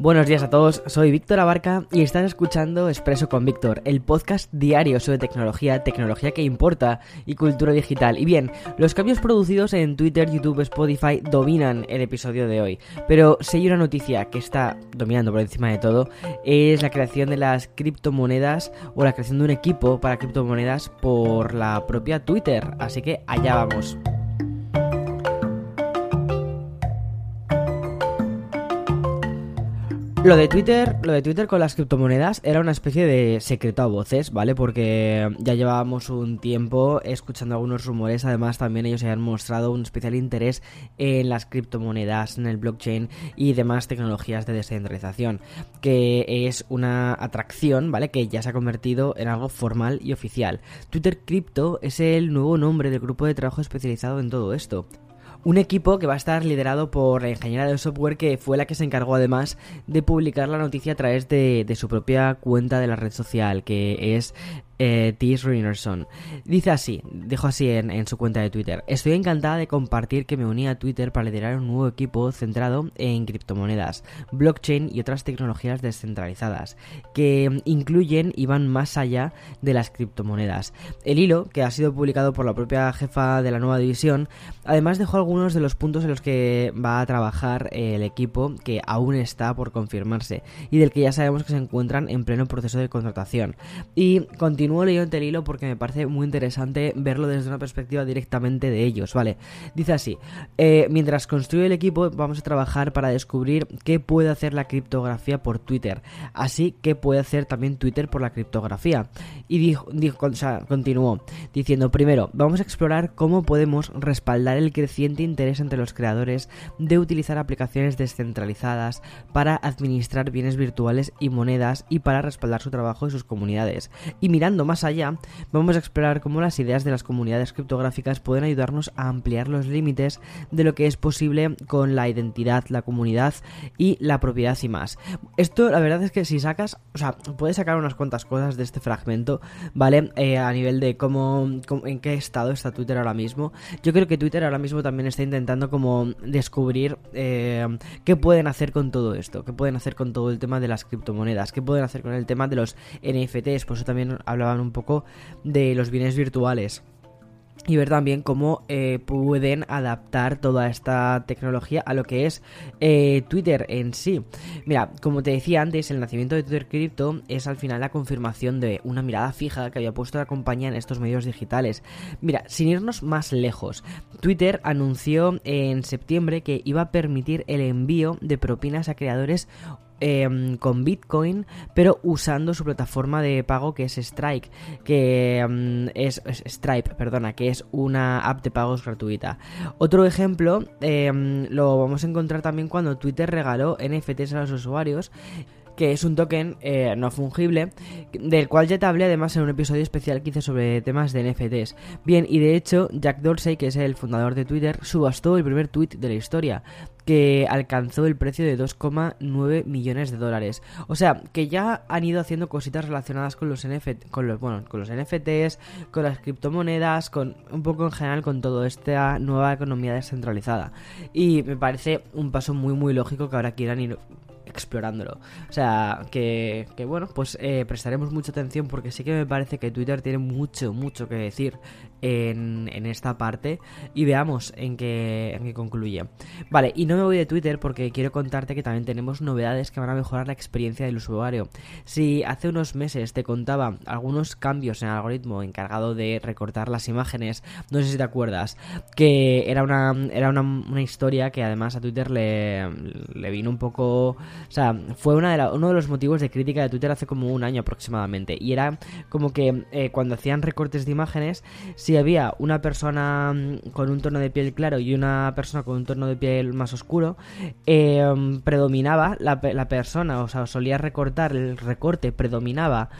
Buenos días a todos, soy Víctor Abarca y estás escuchando Expreso con Víctor, el podcast diario sobre tecnología, tecnología que importa y cultura digital. Y bien, los cambios producidos en Twitter, YouTube, Spotify dominan el episodio de hoy. Pero si hay una noticia que está dominando por encima de todo, es la creación de las criptomonedas o la creación de un equipo para criptomonedas por la propia Twitter. Así que allá vamos. Lo de Twitter, lo de Twitter con las criptomonedas era una especie de secreto a voces, ¿vale? Porque ya llevábamos un tiempo escuchando algunos rumores, además también ellos habían mostrado un especial interés en las criptomonedas, en el blockchain y demás tecnologías de descentralización, que es una atracción, ¿vale? Que ya se ha convertido en algo formal y oficial. Twitter Crypto es el nuevo nombre del grupo de trabajo especializado en todo esto. Un equipo que va a estar liderado por la ingeniera de software que fue la que se encargó además de publicar la noticia a través de, de su propia cuenta de la red social, que es eh, Reinerson. Dice así, dijo así en, su cuenta de Twitter, estoy encantada de compartir que me uní a Twitter para liderar un nuevo equipo centrado en criptomonedas, blockchain y otras tecnologías descentralizadas, que incluyen y van más allá de las criptomonedas. El hilo, que ha sido publicado por la propia jefa de la nueva división, además dejó algunos de los puntos en los que va a trabajar el equipo que aún está por confirmarse y del que ya sabemos que se encuentran en pleno proceso de contratación. Y continúa continúo leyendo el hilo porque me parece muy interesante verlo desde una perspectiva directamente de ellos, ¿vale? Dice así, eh, mientras construye el equipo vamos a trabajar para descubrir qué puede hacer la criptografía por Twitter, así que puede hacer también Twitter por la criptografía. Y dijo, dijo o sea, continuó diciendo, primero, vamos a explorar cómo podemos respaldar el creciente interés entre los creadores de utilizar aplicaciones descentralizadas para administrar bienes virtuales y monedas y para respaldar su trabajo y sus comunidades. Y mirando más allá, vamos a explorar cómo las ideas de las comunidades criptográficas pueden ayudarnos a ampliar los límites de lo que es posible con la identidad, la comunidad y la propiedad y más. Esto, la verdad es que si sacas, o sea, puedes sacar unas cuantas cosas de este fragmento, ¿vale? Eh, a nivel de cómo, en qué estado está Twitter ahora mismo. Yo creo que Twitter ahora mismo también está intentando como descubrir eh, qué pueden hacer con todo esto, qué pueden hacer con todo el tema de las criptomonedas, qué pueden hacer con el tema de los NFTs, por eso también hablaba un poco de los bienes virtuales y ver también cómo eh, pueden adaptar toda esta tecnología a lo que es eh, Twitter en sí. Mira, como te decía antes, el nacimiento de Twitter Crypto es al final la confirmación de una mirada fija que había puesto la compañía en estos medios digitales. Mira, sin irnos más lejos, Twitter anunció en septiembre que iba a permitir el envío de propinas a creadores Em, con Bitcoin, pero usando su plataforma de pago que es Strike, que em, es, Stripe, perdona, que es una app de pagos gratuita. Otro ejemplo em, lo vamos a encontrar también cuando Twitter regaló NFTs a los usuarios que es un token eh, no fungible, del cual ya te hablé además en un episodio especial que hice sobre temas de NFTs. Bien, y de hecho, Jack Dorsey, que es el fundador de Twitter, subastó el primer tweet de la historia, que alcanzó el precio de 2,9 millones de dólares. O sea, que ya han ido haciendo cositas relacionadas con los NFT, con los, bueno, con los NFTs, con las criptomonedas, con un poco en general con toda esta nueva economía descentralizada. Y me parece un paso muy muy lógico que ahora quieran ir explorándolo. O sea, que, que bueno, pues eh, prestaremos mucha atención porque sí que me parece que Twitter tiene mucho, mucho que decir en, esta parte y veamos en qué, concluye. Vale, y no me voy de Twitter porque quiero contarte que también tenemos novedades que van a mejorar la experiencia del usuario. Si hace unos meses te contaba algunos cambios en el algoritmo encargado de recortar las imágenes, no sé si te acuerdas, que era una, era una, una historia que además a Twitter le, le vino un poco o sea, fue una de uno de los motivos de crítica de Twitter hace como un año aproximadamente. Y era como que eh, cuando hacían recortes de imágenes, si había una persona mm, con un tono de piel claro y una persona con un tono de piel más oscuro, em, predominaba la, persona, o sea, solía recortar, el recorte predominaba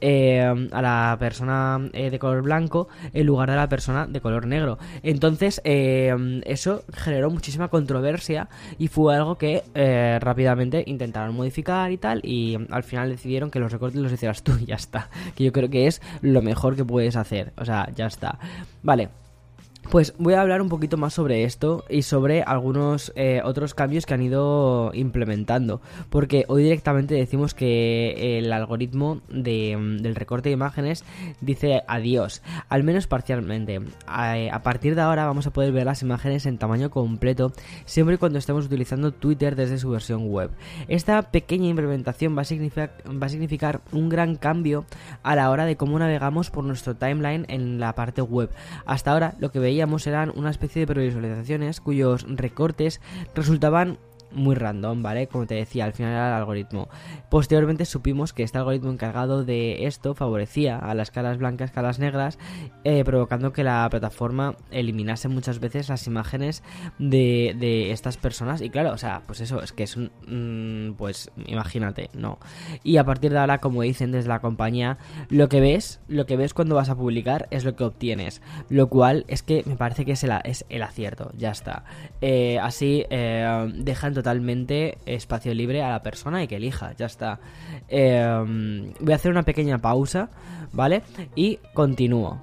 em, a la persona eh, de color blanco en lugar de la persona de color negro. Entonces, em, eso generó muchísima controversia y fue algo que eh, rápidamente intentaron modificar y tal, y al final decidieron que los recortes los hicieras tú y ya está. Que yo creo que es lo mejor que puedes hacer. O sea, ya está. Vale. Pues voy a hablar un poquito más sobre esto y sobre algunos eh, otros cambios que han ido implementando. Porque hoy directamente decimos que el algoritmo mm, del recorte de imágenes dice adiós, al menos parcialmente. A, partir de ahora vamos a poder ver las imágenes en tamaño completo siempre y cuando estemos utilizando Twitter desde su versión web. Esta pequeña implementación va a significar, va a significar un gran cambio a la hora de cómo navegamos por nuestro timeline en la parte web. Hasta ahora lo que veía eran una especie de previsualizaciones cuyos recortes resultaban muy random, ¿vale? Como te decía, al final era el algoritmo. Posteriormente supimos que este algoritmo encargado de esto favorecía a las caras blancas, caras negras, eh, provocando que la plataforma eliminase muchas veces las imágenes de, de, estas personas. Y claro, o sea, pues eso, es que es un... Mm, pues imagínate, no. Y a partir de ahora, como dicen desde la compañía, lo que ves, lo que ves cuando vas a publicar es lo que obtienes. Lo cual es que me parece que es el, es el acierto, ya está. Eh, así eh, dejan totalmente espacio libre a la persona y que elija, ya está. Em, voy a hacer una pequeña pausa, ¿vale? Y continúo.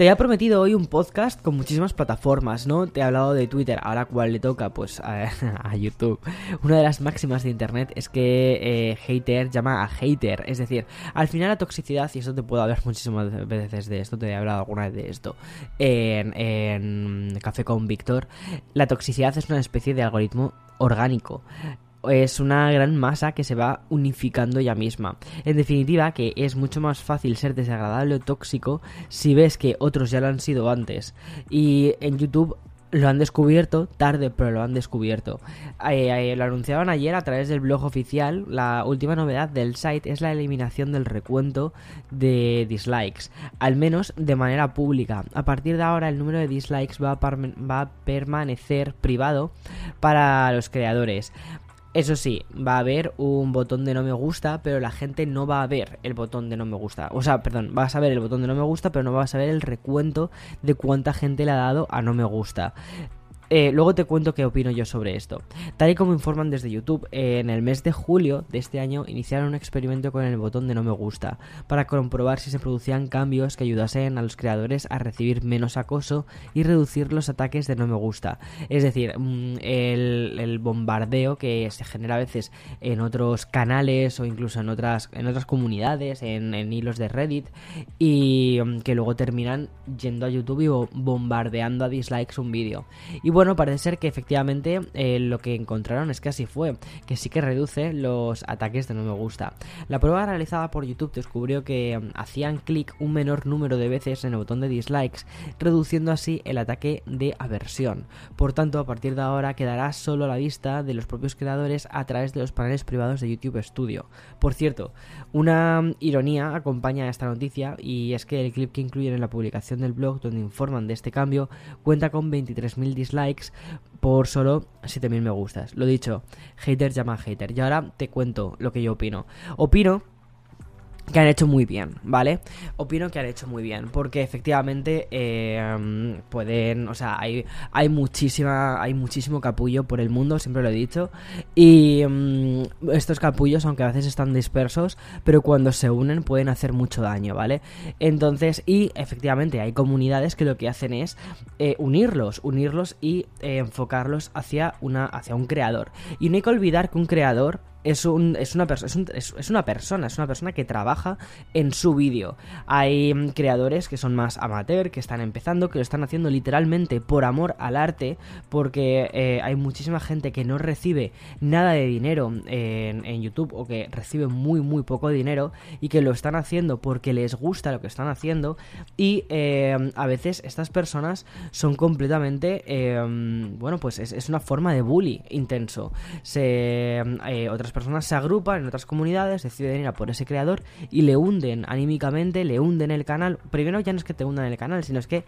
Te había prometido hoy un podcast con muchísimas plataformas, ¿no? Te he hablado de Twitter, ahora cuál le toca, pues a, YouTube. Una de las máximas de Internet es que eh, hater llama a hater, es decir, al final la toxicidad, y eso te puedo hablar muchísimas veces de esto, te he hablado alguna vez de esto en, en Café con Víctor, la toxicidad es una especie de algoritmo orgánico es una gran masa que se va unificando ella misma. En definitiva, que es mucho más fácil ser desagradable o tóxico si ves que otros ya lo han sido antes. Y en YouTube lo han descubierto tarde, pero lo han descubierto. Eh, eh, lo anunciaban ayer a través del blog oficial. La última novedad del site es la eliminación del recuento de dislikes, al menos de manera pública. A partir de ahora, el número de dislikes va va a permanecer privado para los creadores. Eso sí, va a haber un botón de no me gusta, pero la gente no va a ver el botón de no me gusta. O sea, perdón, vas a ver el botón de no me gusta, pero no vas a ver el recuento de cuánta gente le ha dado a no me gusta. Eh, luego te cuento qué opino yo sobre esto. Tal y como informan desde YouTube, en el mes de julio de este año iniciaron un experimento con el botón de no me gusta para comprobar si se producían cambios que ayudasen a los creadores a recibir menos acoso y reducir los ataques de no me gusta. Es decir, mm, el, bombardeo que se genera a veces en otros canales o incluso en otras, en otras comunidades, en, hilos de Reddit y mm, que luego terminan yendo a YouTube y bombardeando a dislikes un vídeo. Y bueno, parece ser que efectivamente eh, lo que encontraron es que así fue, que sí que reduce los ataques de no me gusta. La prueba realizada por YouTube descubrió que mm, hacían clic un menor número de veces en el botón de dislikes, reduciendo así el ataque de aversión. Por tanto, a partir de ahora quedará solo a la vista de los propios creadores a través de los paneles privados de YouTube Studio. Por cierto, una mm, ironía acompaña a esta noticia y es que el clip que incluyen en la publicación del blog donde informan de este cambio cuenta con 23.000 dislikes por solo 7000 me gustas. Lo dicho, hater llama hater. Y ahora te cuento lo que yo opino. Opino que han hecho muy bien, ¿vale? Opino que han hecho muy bien, porque efectivamente eh, pueden, o sea, hay, hay muchísima, hay muchísimo capullo por el mundo, siempre lo he dicho, y mm, estos capullos, aunque a veces están dispersos, pero cuando se unen pueden hacer mucho daño, ¿vale? Entonces, y efectivamente hay comunidades que lo que hacen es eh, unirlos, unirlos y eh, enfocarlos hacia, una, hacia un creador. Y no hay que olvidar que un creador es, un, es, una es, una persona, es una persona que trabaja en su vídeo. Hay mm, creadores que son más amateur, que están empezando, que lo están haciendo literalmente por amor al arte, porque eh, hay muchísima gente que no recibe nada de dinero en, YouTube o que recibe muy, muy poco dinero y que lo están haciendo porque les gusta lo que están haciendo y eh, a veces estas personas son completamente, eh, bueno, pues es, una forma de bully intenso. Se, otras otras personas se agrupan en otras comunidades, deciden ir a por ese creador y le hunden anímicamente, le hunden el canal. Primero ya no es que te hundan el canal, sino es que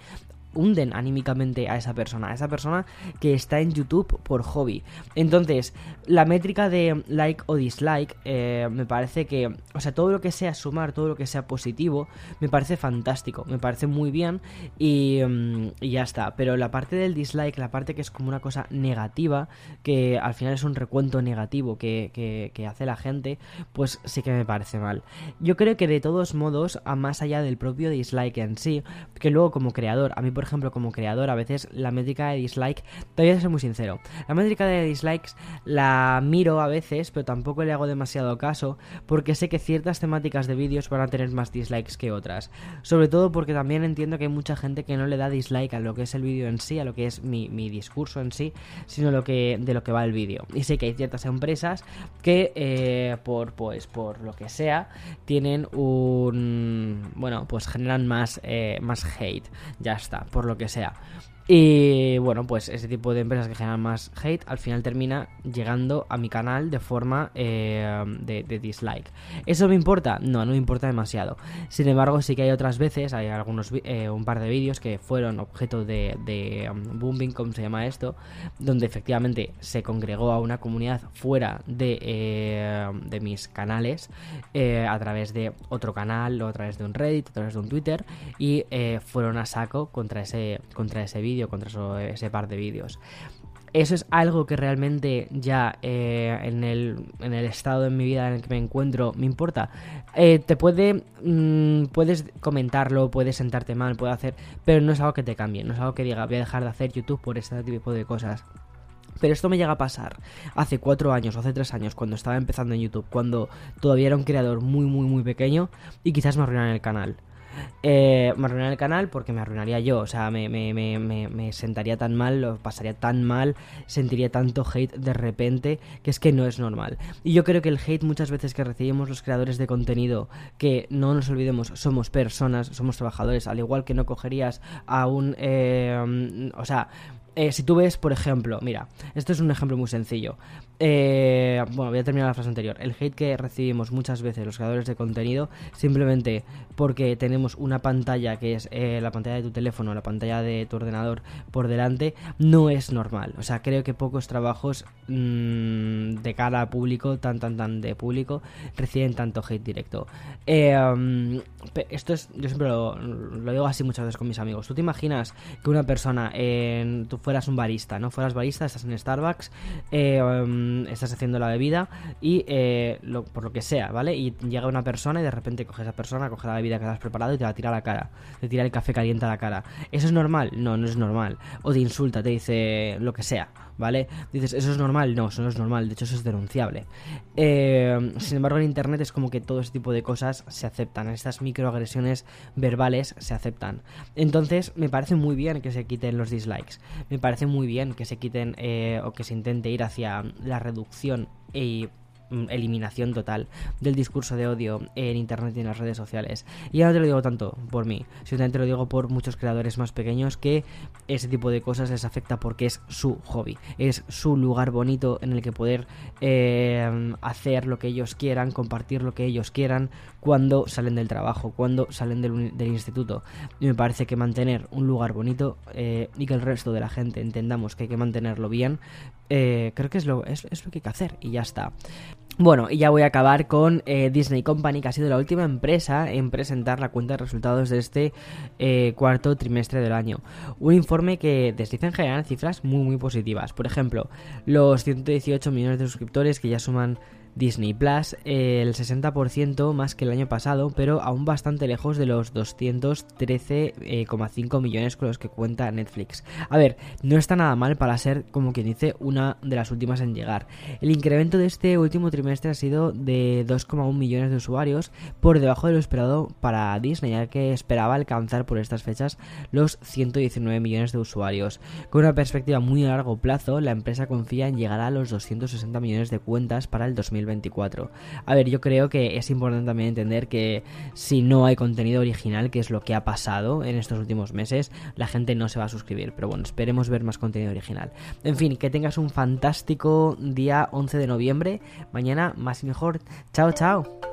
hunden anímicamente a esa persona, a esa persona que está en YouTube por hobby. Entonces, la métrica de like o dislike eh, me parece que, o sea, todo lo que sea sumar, todo lo que sea positivo, me parece fantástico, me parece muy bien y, mm, ya está. Pero la parte del dislike, la parte que es como una cosa negativa, que al final es un recuento negativo que, que hace la gente, pues sí que me parece mal. Yo creo que de todos modos, a más allá del propio dislike en sí, que luego como creador, a mí por por ejemplo, como creador, a veces la métrica de dislike, te voy a ser muy sincero, la métrica de dislikes la miro a veces, pero tampoco le hago demasiado caso, porque sé que ciertas temáticas de vídeos van a tener más dislikes que otras. Sobre todo porque también entiendo que hay mucha gente que no le da dislike a lo que es el vídeo en sí, a lo que es mi, discurso en sí, sino lo que, de lo que va el vídeo. Y sé que hay ciertas empresas que, eh, por, pues, por lo que sea, tienen un... Bueno, pues generan más, eh, más hate. Ya está por lo que sea. Y bueno, pues ese tipo de empresas que generan más hate al final termina llegando a mi canal de forma eh, de, dislike. ¿Eso me importa? No, no me importa demasiado. Sin embargo, sí que hay otras veces, hay algunos eh, un par de vídeos que fueron objeto de, um, booming, como se llama esto, donde efectivamente se congregó a una comunidad fuera de, eh, de mis canales a través de otro canal o a través de un Reddit, a través de un Twitter y fueron a saco contra ese, contra ese vídeo contra ese par de vídeos. Eso es algo que realmente ya eh, en, el, en, el, estado de mi vida en el que me encuentro me importa. Eh, te puede. Mm, puedes comentarlo, puedes sentarte mal, puede hacer. Pero no es algo que te cambie, no es algo que diga voy a dejar de hacer YouTube por este tipo de cosas. Pero esto me llega a pasar hace cuatro años o hace tres años, cuando estaba empezando en YouTube, cuando todavía era un creador muy, muy, muy pequeño y quizás me arruinaran el canal. Eh, me arruinaría el canal porque me arruinaría yo. O sea, me, me, me, me, sentaría tan mal, lo pasaría tan mal, sentiría tanto hate de repente que es que no es normal. Y yo creo que el hate muchas veces que recibimos los creadores de contenido, que no nos olvidemos, somos personas, somos trabajadores, al igual que no cogerías a un... Eh, o sea, eh, si tú ves, por ejemplo, mira, esto es un ejemplo muy sencillo. Eh, bueno, voy a terminar la frase anterior. El hate que recibimos muchas veces los creadores de contenido, simplemente porque tenemos una pantalla que es eh, la pantalla de tu teléfono, la pantalla de tu ordenador por delante, no es normal. O sea, creo que pocos trabajos mmm, de cara a público, tan, tan, tan de público, reciben tanto hate directo. Um, esto es, yo siempre lo, digo así muchas veces con mis amigos. ¿Tú te imaginas que una persona en tu fueras un barista, ¿no? Fueras barista, estás en Starbucks, eh, em, estás haciendo la bebida y eh, por lo que sea, ¿vale? Y llega una persona y de repente coge a esa persona, coge la bebida que has preparado y te la tira a la cara, te tira el café caliente a la cara. ¿Eso es normal? No, no es normal. O te insulta, te dice lo que sea, ¿vale? Dices, ¿eso es normal? No, eso no es normal, de hecho eso es denunciable. Eh, sin embargo, en Internet es como que todo ese tipo de cosas se aceptan, estas microagresiones verbales se aceptan. Entonces, me parece muy bien que se quiten los dislikes me parece muy bien que se quiten eh, o que se intente ir hacia la reducción y eliminación total del discurso de odio en internet y en las redes sociales. Y ahora no te lo digo tanto por mí, simplemente lo digo por muchos creadores más pequeños que ese tipo de cosas les afecta porque es su hobby, es su lugar bonito en el que poder eh, hacer lo que ellos quieran, compartir lo que ellos quieran cuando salen del trabajo, cuando salen del, instituto. Y me parece que mantener un lugar bonito eh, y que el resto de la gente entendamos que hay que mantenerlo bien, eh, creo que es lo, es, lo que hay que hacer y ya está. Bueno, y ya voy a acabar con eh, Disney Company, que ha sido la última empresa en presentar la cuenta de resultados de este eh, cuarto trimestre del año. Un informe que desdice en general cifras muy muy positivas. Por ejemplo, los 118 millones de suscriptores que ya suman Disney Plus, el 60% más que el año pasado, pero aún bastante lejos de los 213,5 eh, millones con los que cuenta Netflix. A ver, no está nada mal para ser, como quien dice, una de las últimas en llegar. El incremento de este último trimestre ha sido de 2,1 millones de usuarios, por debajo de lo esperado para Disney, ya que esperaba alcanzar por estas fechas los 119 millones de usuarios. Con una perspectiva muy a largo plazo, la empresa confía en llegar a los 260 millones de cuentas para el 2020 2024. A ver, yo creo que es importante también entender que si no hay contenido original, que es lo que ha pasado en estos últimos meses, la gente no se va a suscribir. Pero bueno, esperemos ver más contenido original. En fin, que tengas un fantástico día 11 de noviembre. Mañana más y mejor. Chao, chao.